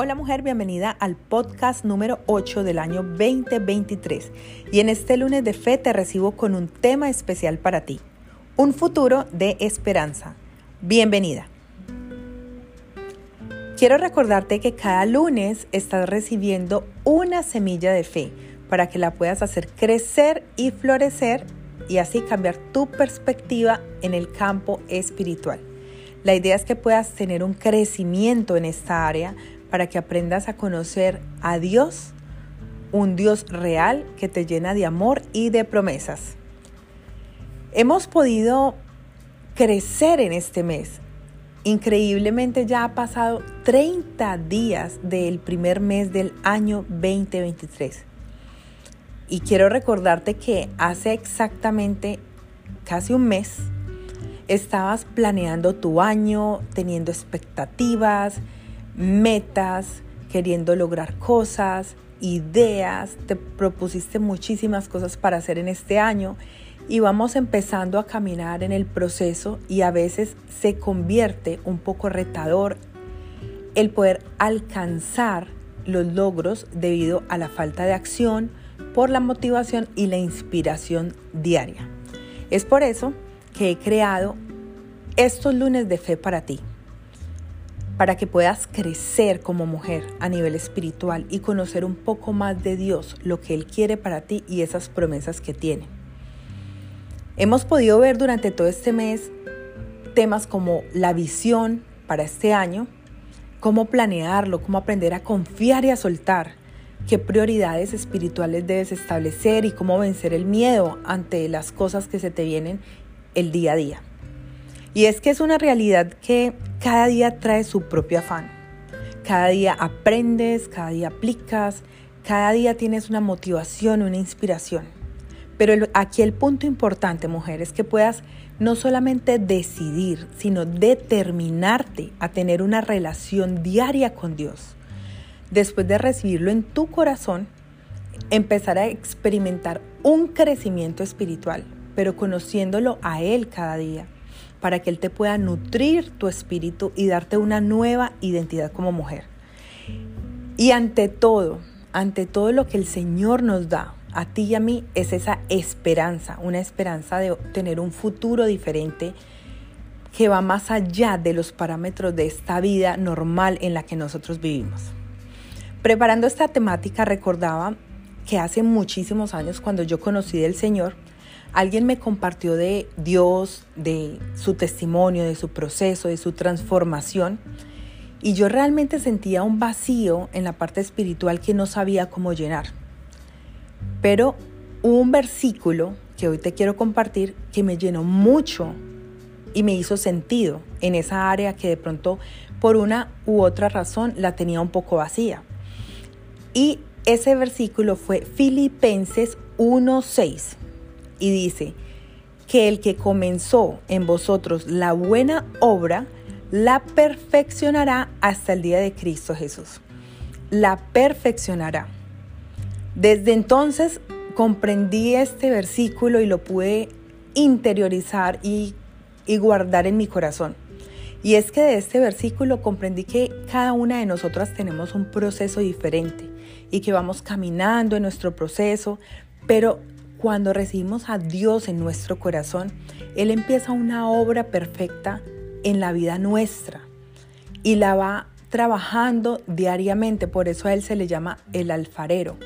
Hola mujer, bienvenida al podcast número 8 del año 2023. Y en este lunes de fe te recibo con un tema especial para ti, un futuro de esperanza. Bienvenida. Quiero recordarte que cada lunes estás recibiendo una semilla de fe para que la puedas hacer crecer y florecer y así cambiar tu perspectiva en el campo espiritual. La idea es que puedas tener un crecimiento en esta área para que aprendas a conocer a Dios, un Dios real que te llena de amor y de promesas. Hemos podido crecer en este mes. Increíblemente ya ha pasado 30 días del primer mes del año 2023. Y quiero recordarte que hace exactamente casi un mes estabas planeando tu año, teniendo expectativas, metas, queriendo lograr cosas, ideas, te propusiste muchísimas cosas para hacer en este año y vamos empezando a caminar en el proceso y a veces se convierte un poco retador el poder alcanzar los logros debido a la falta de acción, por la motivación y la inspiración diaria. Es por eso que he creado estos lunes de fe para ti para que puedas crecer como mujer a nivel espiritual y conocer un poco más de Dios, lo que Él quiere para ti y esas promesas que tiene. Hemos podido ver durante todo este mes temas como la visión para este año, cómo planearlo, cómo aprender a confiar y a soltar, qué prioridades espirituales debes establecer y cómo vencer el miedo ante las cosas que se te vienen el día a día. Y es que es una realidad que cada día trae su propio afán. Cada día aprendes, cada día aplicas, cada día tienes una motivación, una inspiración. Pero aquí el punto importante, mujer, es que puedas no solamente decidir, sino determinarte a tener una relación diaria con Dios. Después de recibirlo en tu corazón, empezar a experimentar un crecimiento espiritual, pero conociéndolo a Él cada día para que Él te pueda nutrir tu espíritu y darte una nueva identidad como mujer. Y ante todo, ante todo lo que el Señor nos da, a ti y a mí, es esa esperanza, una esperanza de tener un futuro diferente que va más allá de los parámetros de esta vida normal en la que nosotros vivimos. Preparando esta temática recordaba que hace muchísimos años cuando yo conocí del Señor, Alguien me compartió de Dios, de su testimonio, de su proceso, de su transformación. Y yo realmente sentía un vacío en la parte espiritual que no sabía cómo llenar. Pero hubo un versículo que hoy te quiero compartir que me llenó mucho y me hizo sentido en esa área que de pronto por una u otra razón la tenía un poco vacía. Y ese versículo fue Filipenses 1.6 y dice que el que comenzó en vosotros la buena obra, la perfeccionará hasta el día de Cristo Jesús. La perfeccionará. Desde entonces comprendí este versículo y lo pude interiorizar y, guardar en mi corazón. Y es que de este versículo comprendí que cada una de nosotras tenemos un proceso diferente y que vamos caminando en nuestro proceso, pero cuando recibimos a Dios en nuestro corazón, Él empieza una obra perfecta en la vida nuestra y la va trabajando diariamente. Por eso a Él se le llama el alfarero,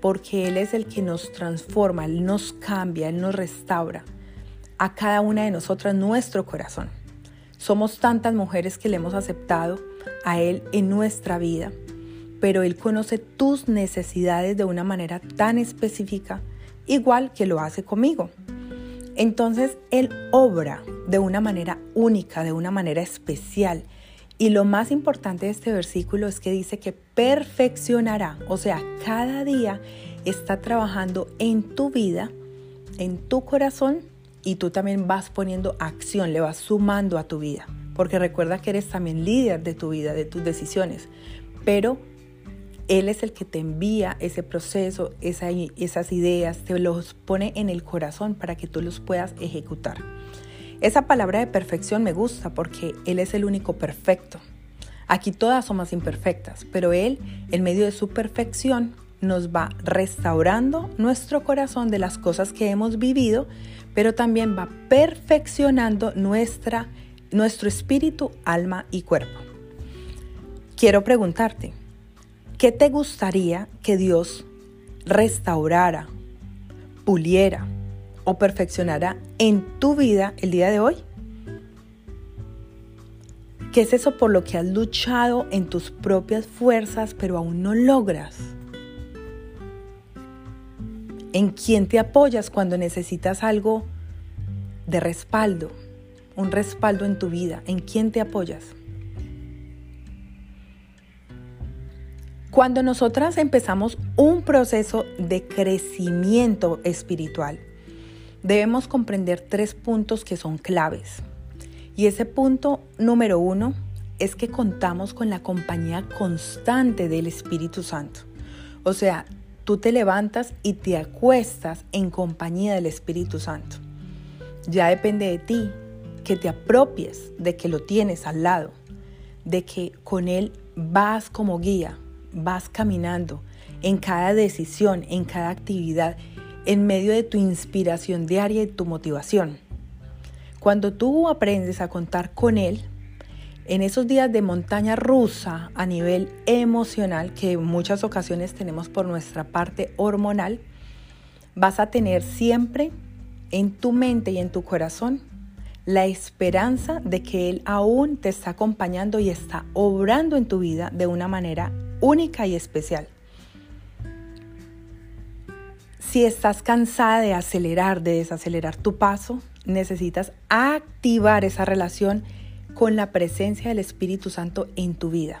porque Él es el que nos transforma, Él nos cambia, Él nos restaura a cada una de nosotras nuestro corazón. Somos tantas mujeres que le hemos aceptado a Él en nuestra vida, pero Él conoce tus necesidades de una manera tan específica igual que lo hace conmigo. Entonces Él obra de una manera única, de una manera especial. Y lo más importante de este versículo es que dice que perfeccionará, o sea, cada día está trabajando en tu vida, en tu corazón, y tú también vas poniendo acción, le vas sumando a tu vida. Porque recuerda que eres también líder de tu vida, de tus decisiones. Pero él es el que te envía ese proceso, esas ideas, te los pone en el corazón para que tú los puedas ejecutar. Esa palabra de perfección me gusta porque Él es el único perfecto. Aquí todas somos imperfectas, pero Él, en medio de su perfección, nos va restaurando nuestro corazón de las cosas que hemos vivido, pero también va perfeccionando nuestra, nuestro espíritu, alma y cuerpo. Quiero preguntarte, ¿qué te gustaría que Dios restaurara, puliera o perfeccionara en tu vida el día de hoy? ¿Qué es eso por lo que has luchado en tus propias fuerzas pero aún no logras? ¿En quién te apoyas cuando necesitas algo de respaldo? Un respaldo en tu vida. ¿En quién te apoyas? Cuando nosotras empezamos un proceso de crecimiento espiritual, debemos comprender tres puntos que son claves. Y ese punto número uno es que contamos con la compañía constante del Espíritu Santo. O sea, tú te levantas y te acuestas en compañía del Espíritu Santo. Ya depende de ti que te apropies de que lo tienes al lado, de que con Él vas como guía, vas caminando en cada decisión, en cada actividad, en medio de tu inspiración diaria y tu motivación. Cuando tú aprendes a contar con Él, en esos días de montaña rusa a nivel emocional, que en muchas ocasiones tenemos por nuestra parte hormonal, vas a tener siempre en tu mente y en tu corazón la esperanza de que Él aún te está acompañando y está obrando en tu vida de una manera única y especial. Si estás cansada de acelerar, de desacelerar tu paso, necesitas activar esa relación con la presencia del Espíritu Santo en tu vida.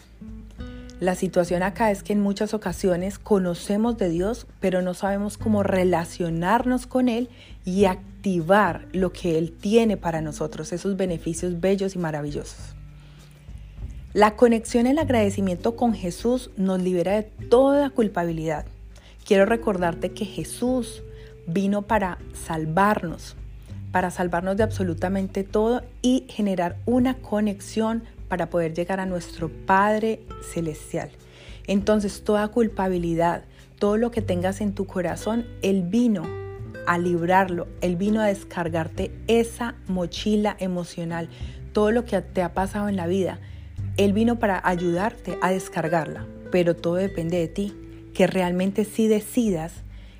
La situación acá es que en muchas ocasiones conocemos de Dios, pero no sabemos cómo relacionarnos con Él y activar lo que Él tiene para nosotros, esos beneficios bellos y maravillosos. La conexión el agradecimiento con Jesús nos libera de toda culpabilidad. Quiero recordarte que Jesús vino para salvarnos, para salvarnos de absolutamente todo y generar una conexión para poder llegar a nuestro Padre Celestial. Entonces toda culpabilidad, todo lo que tengas en tu corazón, Él vino a librarlo, Él vino a descargarte esa mochila emocional, todo lo que te ha pasado en la vida. Él vino para ayudarte a descargarla, pero todo depende de ti, que realmente si decidas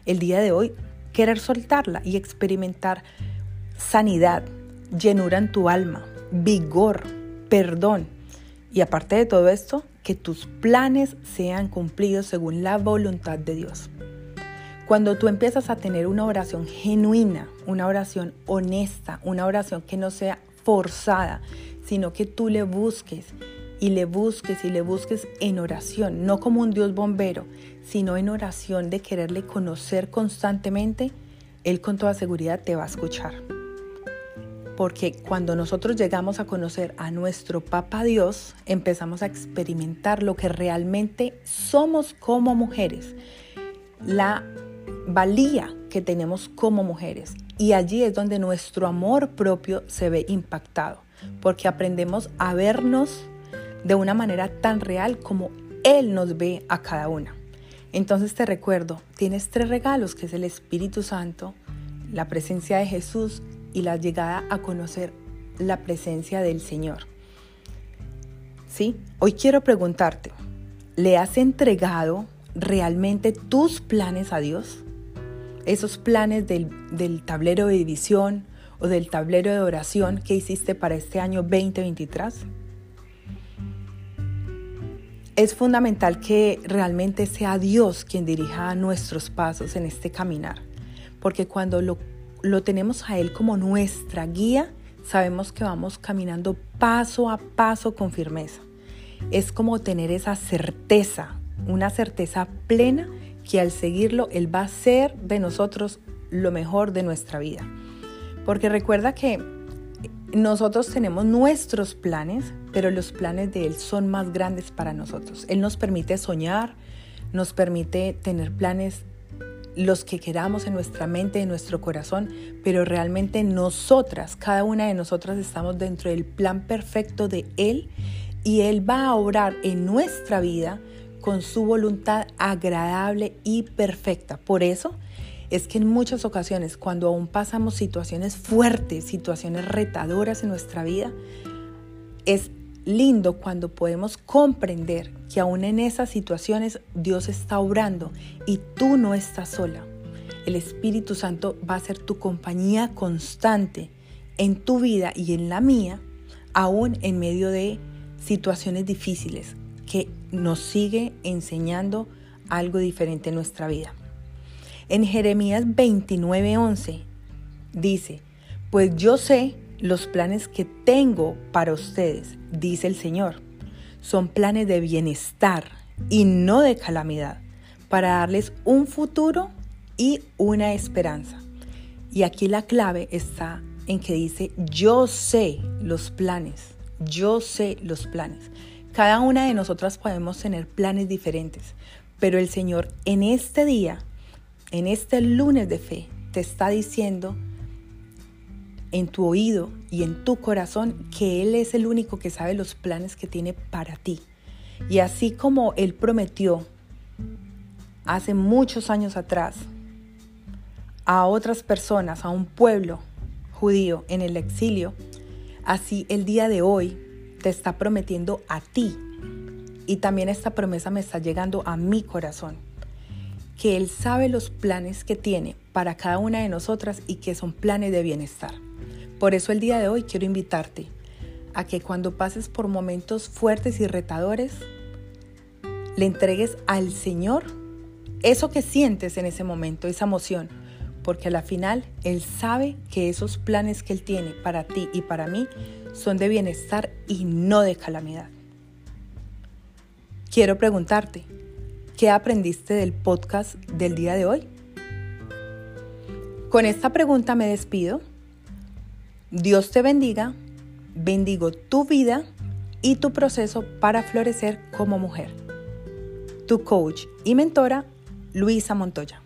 el día de hoy querer soltarla y experimentar sanidad, llenura en tu alma, vigor, perdón. Y aparte de todo esto, que tus planes sean cumplidos según la voluntad de Dios. Cuando tú empiezas a tener una oración genuina, una oración honesta, una oración que no sea forzada, sino que tú le busques y le busques y le busques en oración, no como un Dios bombero, sino en oración de quererle conocer constantemente, Él con toda seguridad te va a escuchar porque cuando nosotros llegamos a conocer a nuestro Papa Dios, empezamos a experimentar lo que realmente somos como mujeres, la valía que tenemos como mujeres. Y allí es donde nuestro amor propio se ve impactado, porque aprendemos a vernos de una manera tan real como Él nos ve a cada una. Entonces te recuerdo, tienes tres regalos, que es el Espíritu Santo, la presencia de Jesús y la llegada a conocer la presencia del Señor. ¿Sí? Hoy quiero preguntarte, ¿le has entregado realmente tus planes a Dios? Esos planes del, del tablero de división o del tablero de oración que hiciste para este año 2023. Es fundamental que realmente sea Dios quien dirija nuestros pasos en este caminar, porque cuando lo lo tenemos a Él como nuestra guía, sabemos que vamos caminando paso a paso con firmeza. Es como tener esa certeza, una certeza plena que al seguirlo Él va a hacer de nosotros lo mejor de nuestra vida. Porque recuerda que nosotros tenemos nuestros planes, pero los planes de Él son más grandes para nosotros. Él nos permite soñar, nos permite tener planes los que queramos en nuestra mente, en nuestro corazón, pero realmente nosotras, cada una de nosotras estamos dentro del plan perfecto de Él y Él va a obrar en nuestra vida con su voluntad agradable y perfecta. Por eso es que en muchas ocasiones, cuando aún pasamos situaciones fuertes, situaciones retadoras en nuestra vida, es lindo cuando podemos comprender que aún en esas situaciones Dios está obrando y tú no estás sola. El Espíritu Santo va a ser tu compañía constante en tu vida y en la mía, aún en medio de situaciones difíciles que nos sigue enseñando algo diferente en nuestra vida. En Jeremías 29:11 dice, pues yo sé los planes que tengo para ustedes, dice el Señor. Son planes de bienestar y no de calamidad, para darles un futuro y una esperanza. Y aquí la clave está en que dice, yo sé los planes, yo sé los planes. Cada una de nosotras podemos tener planes diferentes, pero el Señor en este día, en este lunes de fe, te está diciendo en tu oído y en tu corazón que Él es el único que sabe los planes que tiene para ti. Y así como Él prometió hace muchos años atrás a otras personas, a un pueblo judío en el exilio, así el día de hoy te está prometiendo a ti. Y también esta promesa me está llegando a mi corazón. Que Él sabe los planes que tiene para cada una de nosotras y que son planes de bienestar. Por eso el día de hoy quiero invitarte a que cuando pases por momentos fuertes y retadores, le entregues al Señor eso que sientes en ese momento, esa emoción, porque a la final Él sabe que esos planes que Él tiene para ti y para mí son de bienestar y no de calamidad. Quiero preguntarte, ¿qué aprendiste del podcast del día de hoy? Con esta pregunta me despido. Dios te bendiga, bendigo tu vida y tu proceso para florecer como mujer. Tu coach y mentora, Luisa Montoya.